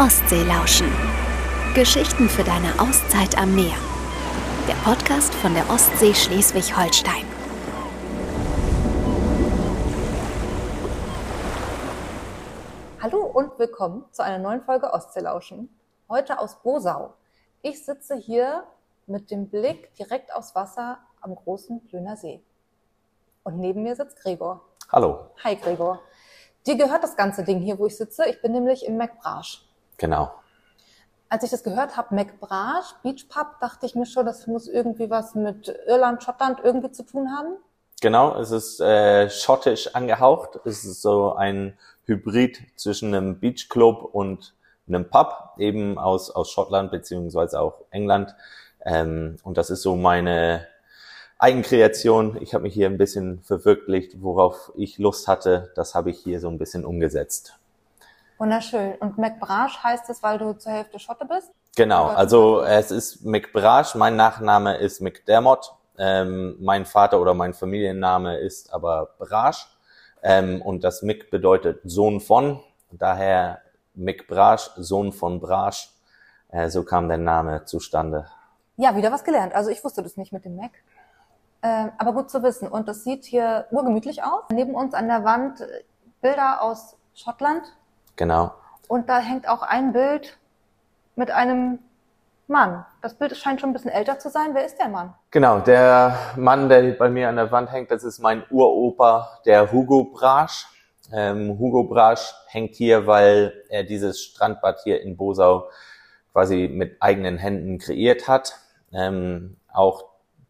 Ostsee lauschen. Geschichten für deine Auszeit am Meer. Der Podcast von der Ostsee Schleswig-Holstein. Hallo und willkommen zu einer neuen Folge Ostseelauschen. Heute aus Bosau. Ich sitze hier mit dem Blick direkt aufs Wasser am großen Plöner See. Und neben mir sitzt Gregor. Hallo. Hi Gregor. Dir gehört das ganze Ding hier, wo ich sitze. Ich bin nämlich in McBrasch. Genau. Als ich das gehört habe, McBrasch, Beach Pub, dachte ich mir schon, das muss irgendwie was mit Irland, Schottland irgendwie zu tun haben. Genau, es ist äh, schottisch angehaucht. Es ist so ein Hybrid zwischen einem Beachclub und einem Pub, eben aus, aus Schottland beziehungsweise auch England. Ähm, und das ist so meine Eigenkreation. Ich habe mich hier ein bisschen verwirklicht, worauf ich Lust hatte. Das habe ich hier so ein bisschen umgesetzt. Wunderschön. Und McBrasch heißt es, weil du zur Hälfte Schotte bist? Genau, also es ist McBrasch, mein Nachname ist McDermott, ähm, mein Vater oder mein Familienname ist aber Brasch ähm, und das Mick bedeutet Sohn von, daher McBrasch, Sohn von Brasch, äh, so kam der Name zustande. Ja, wieder was gelernt. Also ich wusste das nicht mit dem Mac. Ähm, aber gut zu wissen. Und das sieht hier urgemütlich aus. Neben uns an der Wand äh, Bilder aus Schottland. Genau. Und da hängt auch ein Bild mit einem Mann. Das Bild scheint schon ein bisschen älter zu sein. Wer ist der Mann? Genau, der Mann, der bei mir an der Wand hängt, das ist mein Uropa, der Hugo Brasch. Ähm, Hugo Brasch hängt hier, weil er dieses Strandbad hier in Bosau quasi mit eigenen Händen kreiert hat. Ähm, auch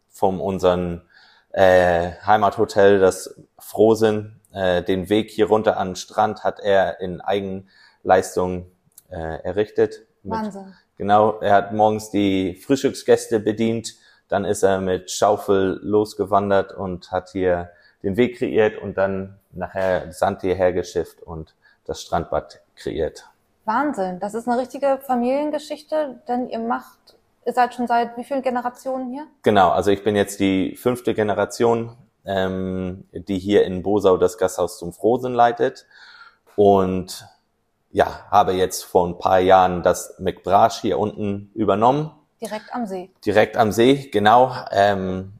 von unserem äh, Heimathotel, das Frohsinn, äh, den Weg hier runter an den Strand hat er in Eigenleistung äh, errichtet. Mit, Wahnsinn. Genau, er hat morgens die Frühstücksgäste bedient, dann ist er mit Schaufel losgewandert und hat hier den Weg kreiert und dann nachher Sand hierher geschifft und das Strandbad kreiert. Wahnsinn. Das ist eine richtige Familiengeschichte, denn ihr macht, ihr seid schon seit wie vielen Generationen hier? Genau, also ich bin jetzt die fünfte Generation, ähm, die hier in Bosau das Gasthaus zum Frohsinn leitet und ja, habe jetzt vor ein paar Jahren das McBrasch hier unten übernommen. Direkt am See. Direkt am See, genau, ähm,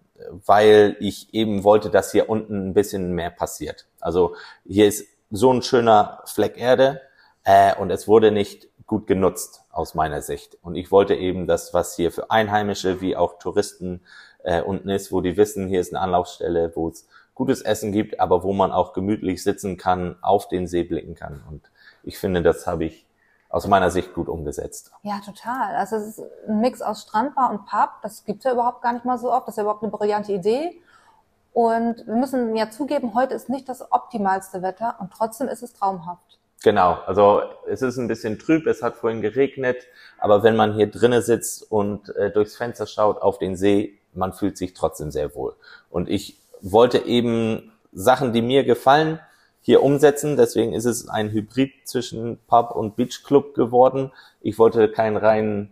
weil ich eben wollte, dass hier unten ein bisschen mehr passiert. Also hier ist so ein schöner Fleck Erde äh, und es wurde nicht gut genutzt aus meiner Sicht. Und ich wollte eben das, was hier für Einheimische wie auch Touristen äh, unten ist, wo die wissen, hier ist eine Anlaufstelle, wo es gutes Essen gibt, aber wo man auch gemütlich sitzen kann, auf den See blicken kann. Und ich finde, das habe ich aus meiner Sicht gut umgesetzt. Ja, total. Also es ist ein Mix aus Strandbar und Pub. Das gibt's ja überhaupt gar nicht mal so oft. Das ist ja überhaupt eine brillante Idee. Und wir müssen ja zugeben, heute ist nicht das optimalste Wetter und trotzdem ist es traumhaft. Genau, also es ist ein bisschen trüb, es hat vorhin geregnet, aber wenn man hier drinnen sitzt und äh, durchs Fenster schaut auf den See, man fühlt sich trotzdem sehr wohl. Und ich wollte eben Sachen, die mir gefallen, hier umsetzen. Deswegen ist es ein Hybrid zwischen Pub und Beachclub geworden. Ich wollte keinen rein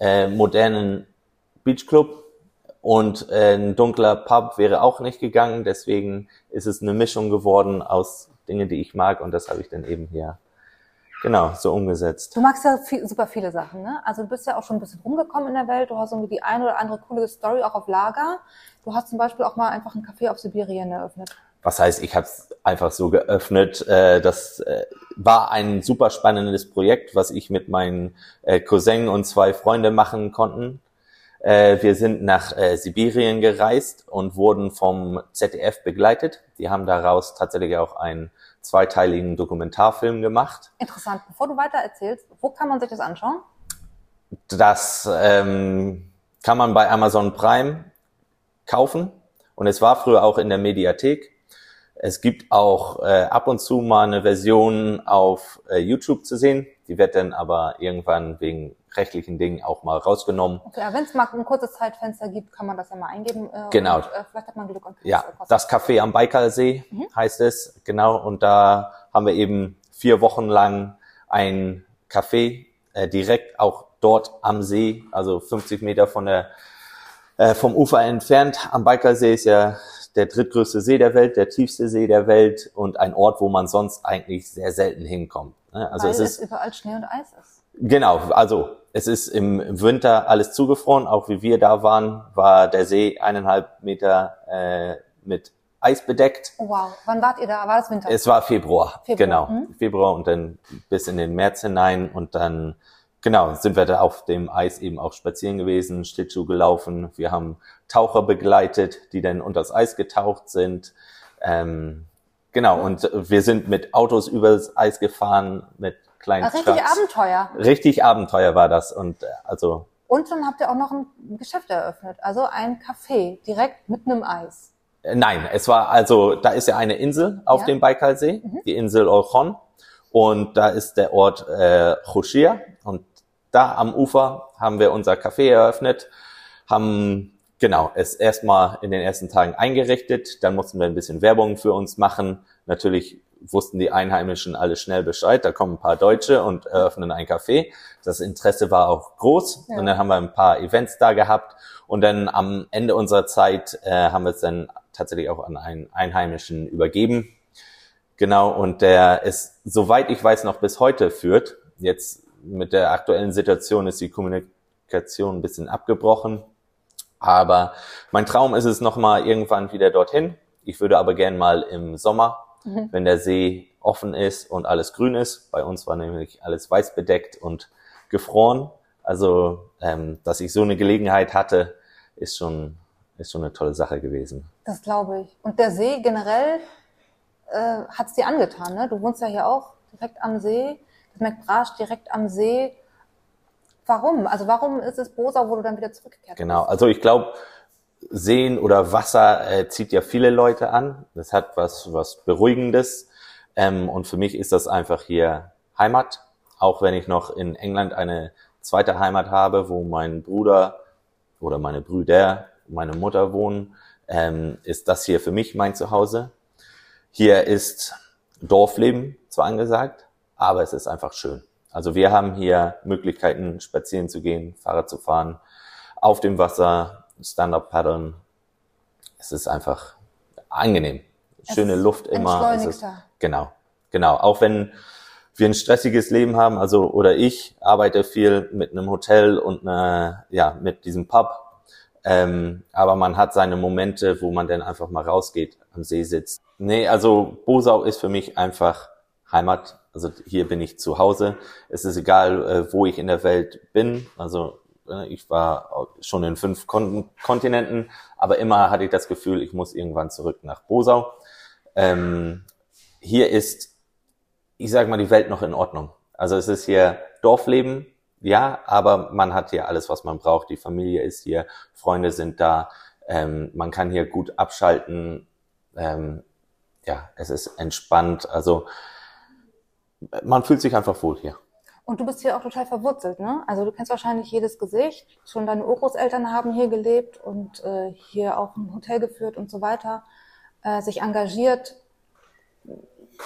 äh, modernen Beachclub und äh, ein dunkler Pub wäre auch nicht gegangen. Deswegen ist es eine Mischung geworden aus Dingen, die ich mag und das habe ich dann eben hier genau so umgesetzt. Du magst ja viel, super viele Sachen, ne? Also du bist ja auch schon ein bisschen rumgekommen in der Welt. Du hast irgendwie die ein oder andere coole Story auch auf Lager. Du hast zum Beispiel auch mal einfach ein Café auf Sibirien eröffnet. Was heißt, ich habe es einfach so geöffnet. Äh, das äh, war ein super spannendes Projekt, was ich mit meinen äh, Cousin und zwei Freunde machen konnten. Wir sind nach Sibirien gereist und wurden vom ZDF begleitet. Die haben daraus tatsächlich auch einen zweiteiligen Dokumentarfilm gemacht. Interessant. Bevor du weiter erzählst, wo kann man sich das anschauen? Das ähm, kann man bei Amazon Prime kaufen und es war früher auch in der Mediathek. Es gibt auch äh, ab und zu mal eine Version auf äh, YouTube zu sehen. Die wird dann aber irgendwann wegen rechtlichen Dingen auch mal rausgenommen. Okay, ja, wenn es mal ein kurzes Zeitfenster gibt, kann man das ja mal eingeben. Äh, Genau. Und, äh, vielleicht hat man Glück und Ja, das Café am Baikalsee Mhm. heißt es, genau. Und da haben wir eben vier Wochen lang ein Café äh, direkt auch dort am See, also 50 Meter von der äh, vom Ufer entfernt. Am Baikalsee ist ja der drittgrößte See der Welt, der tiefste See der Welt und ein Ort, wo man sonst eigentlich sehr selten hinkommt. Ne? Also Weil es ist überall Schnee und Eis ist. Genau, also es ist im Winter alles zugefroren, auch wie wir da waren, war der See eineinhalb Meter äh, mit Eis bedeckt. Oh, wow, wann wart ihr da? War das Winter? Es war Februar, Februar. genau, hm? Februar und dann bis in den März hinein und dann genau sind wir da auf dem Eis eben auch spazieren gewesen, Schlittschuh gelaufen. Wir haben Taucher begleitet, die dann unter das Eis getaucht sind. Ähm, genau, und wir sind mit Autos übers Eis gefahren, mit kleinen Richtig Trucks. Abenteuer. Richtig Abenteuer war das. Und äh, also. Und dann habt ihr auch noch ein Geschäft eröffnet, also ein Café direkt mitten im Eis. Äh, nein, es war also, da ist ja eine Insel auf ja. dem Baikalsee, mhm. die Insel Olchon. Und da ist der Ort äh, Choshir. Und da am Ufer haben wir unser Café eröffnet, haben genau es erstmal in den ersten Tagen eingerichtet. Dann mussten wir ein bisschen Werbung für uns machen. Natürlich wussten die Einheimischen alle schnell Bescheid. Da kommen ein paar Deutsche und eröffnen ein Café. Das Interesse war auch groß. Ja. Und dann haben wir ein paar Events da gehabt. Und dann am Ende unserer Zeit äh, haben wir es dann tatsächlich auch an einen Einheimischen übergeben. Genau, und der ist, soweit ich weiß, noch bis heute führt. Jetzt mit der aktuellen Situation ist die Kommunikation ein bisschen abgebrochen. Aber mein Traum ist es nochmal irgendwann wieder dorthin. Ich würde aber gern mal im Sommer mhm. wenn der See offen ist und alles grün ist. Bei uns war nämlich alles weiß bedeckt und gefroren. Also, ähm, dass ich so eine Gelegenheit hatte, ist schon, ist schon eine tolle Sache gewesen. Das glaube ich. Und der See generell äh, hat es dir angetan, ne? Du wohnst ja hier auch direkt am See. Das McBrasch direkt am See. Warum? Also warum ist es Bosa, wo du dann wieder zurückgekehrt Genau, bist? also ich glaube, Seen oder Wasser äh, zieht ja viele Leute an. Das hat was, was Beruhigendes. Ähm, und für mich ist das einfach hier Heimat. Auch wenn ich noch in England eine zweite Heimat habe, wo mein Bruder oder meine Brüder, meine Mutter wohnen, ähm, ist das hier für mich mein Zuhause. Hier ist Dorfleben zwar angesagt, aber es ist einfach schön. Also wir haben hier Möglichkeiten, spazieren zu gehen, Fahrrad zu fahren, auf dem Wasser, Stand-up paddeln. Es ist einfach angenehm. Schöne Luft immer. Es ist, genau, genau. Auch wenn wir ein stressiges Leben haben, also oder ich arbeite viel mit einem Hotel und eine, ja mit diesem Pub. Ähm, aber man hat seine Momente, wo man dann einfach mal rausgeht, am See sitzt. Nee, also Bosau ist für mich einfach Heimat. Also hier bin ich zu Hause. Es ist egal, äh, wo ich in der Welt bin. Also Ne, ich war schon in fünf Kon Kontinenten, aber immer hatte ich das Gefühl, ich muss irgendwann zurück nach Bosau. Ähm, hier ist, ich sage mal, die Welt noch in Ordnung. Also es ist hier Dorfleben, ja, aber man hat hier alles, was man braucht. Die Familie ist hier, Freunde sind da, ähm, man kann hier gut abschalten. Ähm, ja, es ist entspannt. Also man fühlt sich einfach wohl hier. Und du bist hier auch total verwurzelt, ne? Also du kennst wahrscheinlich jedes Gesicht. Schon deine Urgroßeltern haben hier gelebt und äh, hier auch ein Hotel geführt und so weiter, äh, sich engagiert.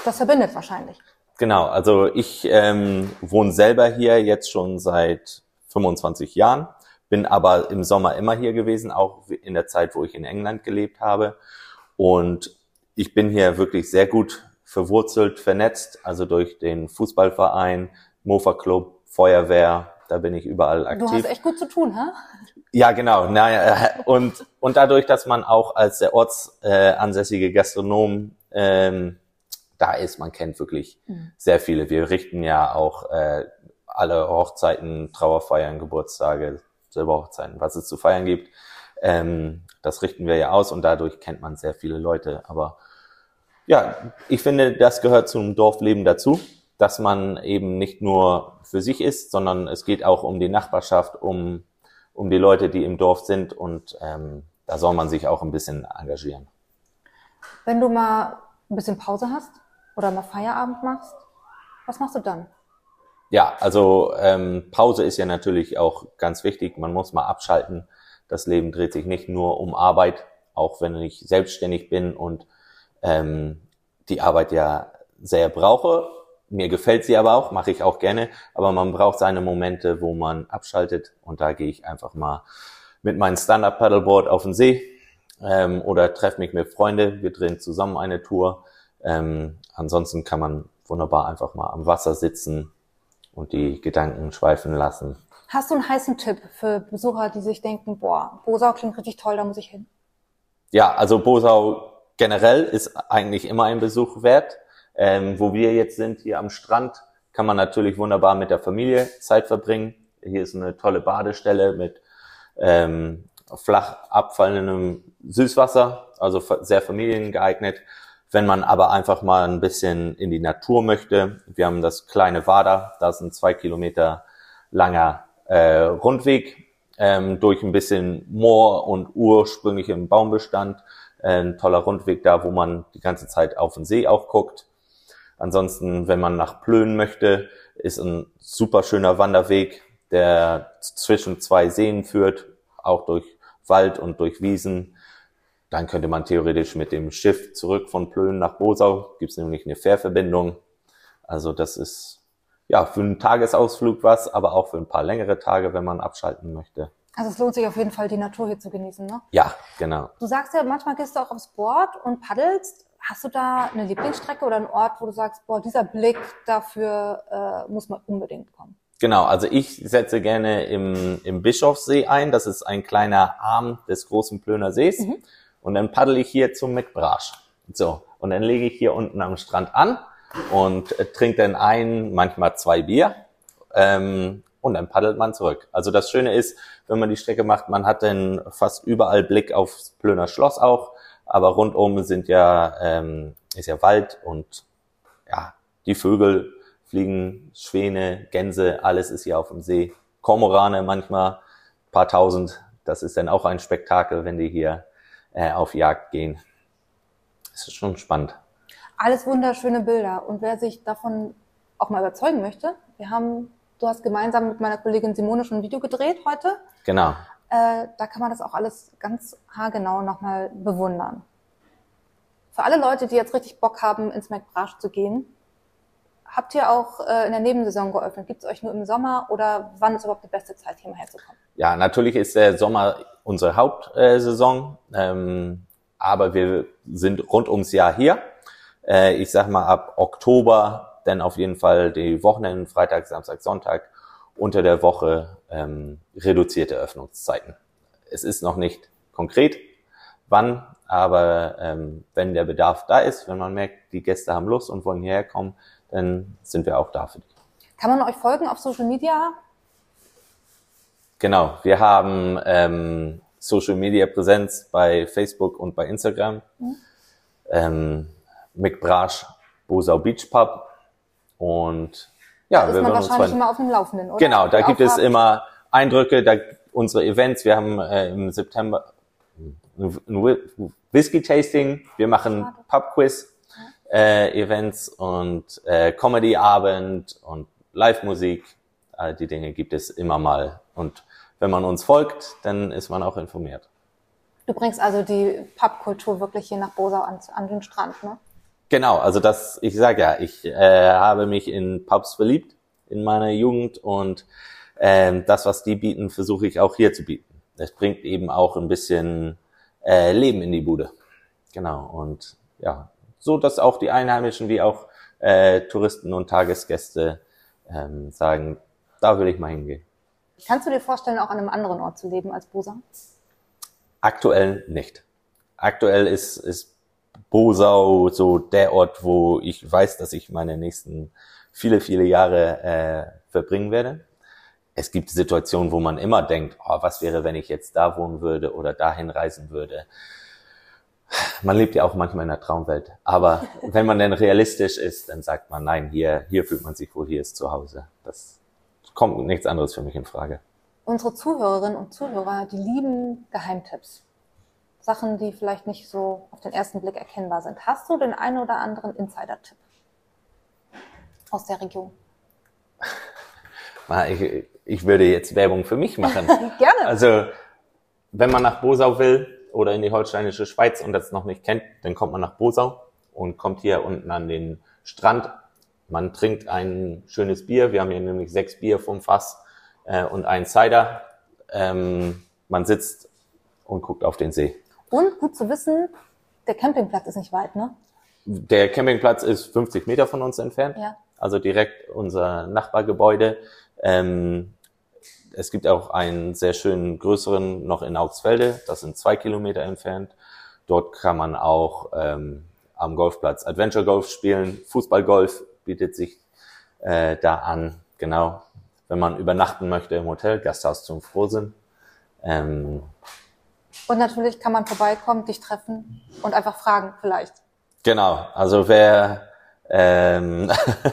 Das verbindet wahrscheinlich. Genau, also ich ähm, wohne selber hier jetzt schon seit 25 Jahren, bin aber im Sommer immer hier gewesen, auch in der Zeit, wo ich in England gelebt habe. Und ich bin hier wirklich sehr gut verwurzelt, vernetzt, also durch den Fußballverein, Mofa Club, Feuerwehr, da bin ich überall aktiv. Du hast echt gut zu tun, hä? Ja, genau. Naja, und, und dadurch, dass man auch als der ortsansässige Gastronom ähm, da ist, man kennt wirklich mhm. sehr viele. Wir richten ja auch äh, alle Hochzeiten, Trauerfeiern, Geburtstage, Silberhochzeiten, was es zu feiern gibt. Ähm, das richten wir ja aus und dadurch kennt man sehr viele Leute. Aber ja, ich finde, das gehört zum Dorfleben dazu dass man eben nicht nur für sich ist, sondern es geht auch um die Nachbarschaft, um, um die Leute, die im Dorf sind und ähm, da soll man sich auch ein bisschen engagieren. Wenn du mal ein bisschen Pause hast oder mal Feierabend machst, was machst du dann? Ja, also ähm, Pause ist ja natürlich auch ganz wichtig. Man muss mal abschalten. Das Leben dreht sich nicht nur um Arbeit, auch wenn ich selbstständig bin und ähm, die Arbeit ja sehr brauche mir gefällt sie aber auch, mache ich auch gerne, aber man braucht seine Momente, wo man abschaltet und da gehe ich einfach mal mit meinem Stand-Up-Paddleboard auf den See ähm, oder treffe mich mit Freunden. Wir drehen zusammen eine Tour. Ähm, ansonsten kann man wunderbar einfach mal am Wasser sitzen und die Gedanken schweifen lassen. Hast du einen heißen Tipp für Besucher, die sich denken, boah, Bosau klingt richtig toll, da muss ich hin? Ja, also Bosau generell ist eigentlich immer ein Besuch wert. Ähm, wo wir jetzt sind, hier am Strand, kann man natürlich wunderbar mit der Familie Zeit verbringen. Hier ist eine tolle Badestelle mit ähm, flach abfallendem Süßwasser, also sehr familiengeeignet. Wenn man aber einfach mal ein bisschen in die Natur möchte, wir haben das kleine Wader, da ist ein zwei Kilometer langer äh, Rundweg ähm, durch ein bisschen Moor und ursprünglichem Baumbestand. Ein toller Rundweg da, wo man die ganze Zeit auf den See auch guckt. Ansonsten, wenn man nach Plön möchte, ist ein super schöner Wanderweg, der zwischen zwei Seen führt, auch durch Wald und durch Wiesen. Dann könnte man theoretisch mit dem Schiff zurück von Plön nach Bosau, gibt es nämlich eine Fährverbindung. Also das ist ja für einen Tagesausflug was, aber auch für ein paar längere Tage, wenn man abschalten möchte. Also es lohnt sich auf jeden Fall, die Natur hier zu genießen, ne? Ja, genau. Du sagst ja, manchmal gehst du auch aufs Board und paddelst. Hast du da eine Lieblingsstrecke oder einen Ort, wo du sagst, boah, dieser Blick, dafür äh, muss man unbedingt kommen? Genau, also ich setze gerne im, im Bischofssee ein. Das ist ein kleiner Arm des großen Plöner Sees. Mhm. Und dann paddel ich hier zum McBrasch. So, und dann lege ich hier unten am Strand an und äh, trinke dann ein, manchmal zwei Bier. Ähm, und dann paddelt man zurück. Also das Schöne ist, wenn man die Strecke macht, man hat dann fast überall Blick aufs Plöner Schloss auch, aber rundum sind ja ähm, ist ja Wald und ja die Vögel fliegen, Schwäne, Gänse, alles ist hier auf dem See. Kormorane manchmal, paar tausend. Das ist dann auch ein Spektakel, wenn die hier äh, auf Jagd gehen. Das ist schon spannend. Alles wunderschöne Bilder. Und wer sich davon auch mal überzeugen möchte, wir haben Du hast gemeinsam mit meiner Kollegin Simone schon ein Video gedreht heute. Genau. Äh, da kann man das auch alles ganz haargenau nochmal bewundern. Für alle Leute, die jetzt richtig Bock haben, ins McBrasch zu gehen, habt ihr auch äh, in der Nebensaison geöffnet? Gibt es euch nur im Sommer oder wann ist überhaupt die beste Zeit, hier mal herzukommen? Ja, natürlich ist der Sommer unsere Hauptsaison, ähm, aber wir sind rund ums Jahr hier. Äh, ich sag mal, ab Oktober dann auf jeden Fall die Wochenenden, Freitag, Samstag, Sonntag unter der Woche ähm, reduzierte Öffnungszeiten. Es ist noch nicht konkret, wann, aber ähm, wenn der Bedarf da ist, wenn man merkt, die Gäste haben Lust und wollen hierher kommen, dann sind wir auch da für die. Kann man euch folgen auf Social Media? Genau, wir haben ähm, Social Media Präsenz bei Facebook und bei Instagram. Mhm. Ähm, Mick Brasch, Bosau Beach Pub und ja, da ist man wahrscheinlich immer auf dem Laufenden, oder? Genau, da gibt es immer Eindrücke, da unsere Events. Wir haben äh, im September ein Whisky-Tasting, wir machen Pub-Quiz, äh, Events und äh, Comedy-Abend und Live-Musik. All die Dinge gibt es immer mal. Und wenn man uns folgt, dann ist man auch informiert. Du bringst also die Pubkultur wirklich hier nach Bosau an, an den Strand, ne? Genau, also das, ich sage ja, ich äh, habe mich in Pubs verliebt in meiner Jugend und äh, das, was die bieten, versuche ich auch hier zu bieten. Es bringt eben auch ein bisschen äh, Leben in die Bude. Genau, und ja, so dass auch die Einheimischen wie auch äh, Touristen und Tagesgäste ähm, sagen, da will ich mal hingehen. Kannst du dir vorstellen, auch an einem anderen Ort zu leben als Busan? Aktuell nicht. Aktuell ist, ist Bosau so der Ort, wo ich weiß, dass ich meine nächsten viele, viele Jahre äh, verbringen werde. Es gibt Situationen, wo man immer denkt, oh, was wäre, wenn ich jetzt da wohnen würde oder dahin reisen würde. Man lebt ja auch manchmal in der Traumwelt. Aber wenn man denn realistisch ist, dann sagt man, nein, hier, hier fühlt man sich wohl, hier ist zu Hause. Das kommt nichts anderes für mich in Frage. Unsere Zuhörerinnen und Zuhörer, die lieben Geheimtipps. Sachen, die vielleicht nicht so auf den ersten Blick erkennbar sind. Hast du den einen oder anderen Insider-Tipp aus der Region? Ich, ich würde jetzt Werbung für mich machen. Gerne. Also, wenn man nach Bosau will oder in die holsteinische Schweiz und das noch nicht kennt, dann kommt man nach Bosau und kommt hier unten an den Strand. Man trinkt ein schönes Bier. Wir haben hier nämlich sechs Bier vom Fass äh, und einen Cider. Ähm, man sitzt und guckt auf den See. Und gut zu wissen, der Campingplatz ist nicht weit, ne? Der Campingplatz ist 50 Meter von uns entfernt. Ja. Also direkt unser Nachbargebäude. Ähm, es gibt auch einen sehr schönen größeren noch in Augsfelde. Das sind zwei Kilometer entfernt. Dort kann man auch ähm, am Golfplatz Adventure Golf spielen. Fußballgolf bietet sich äh, da an. Genau. Wenn man übernachten möchte im Hotel, Gasthaus zum Frohsinn. Ähm, Und natürlich kann man vorbeikommen, dich treffen und einfach fragen vielleicht. Genau, also wer ähm,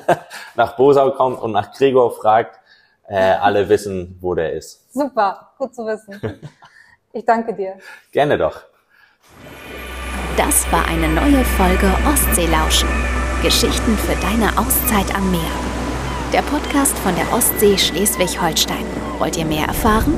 nach Bosau kommt und nach Gregor fragt, äh, alle wissen, wo der ist. Super, gut zu wissen. Ich danke dir. Gerne doch. Das war eine neue Folge Ostseelauschen. Geschichten für deine Auszeit am Meer. Der Podcast von der Ostsee Schleswig-Holstein. Wollt ihr mehr erfahren?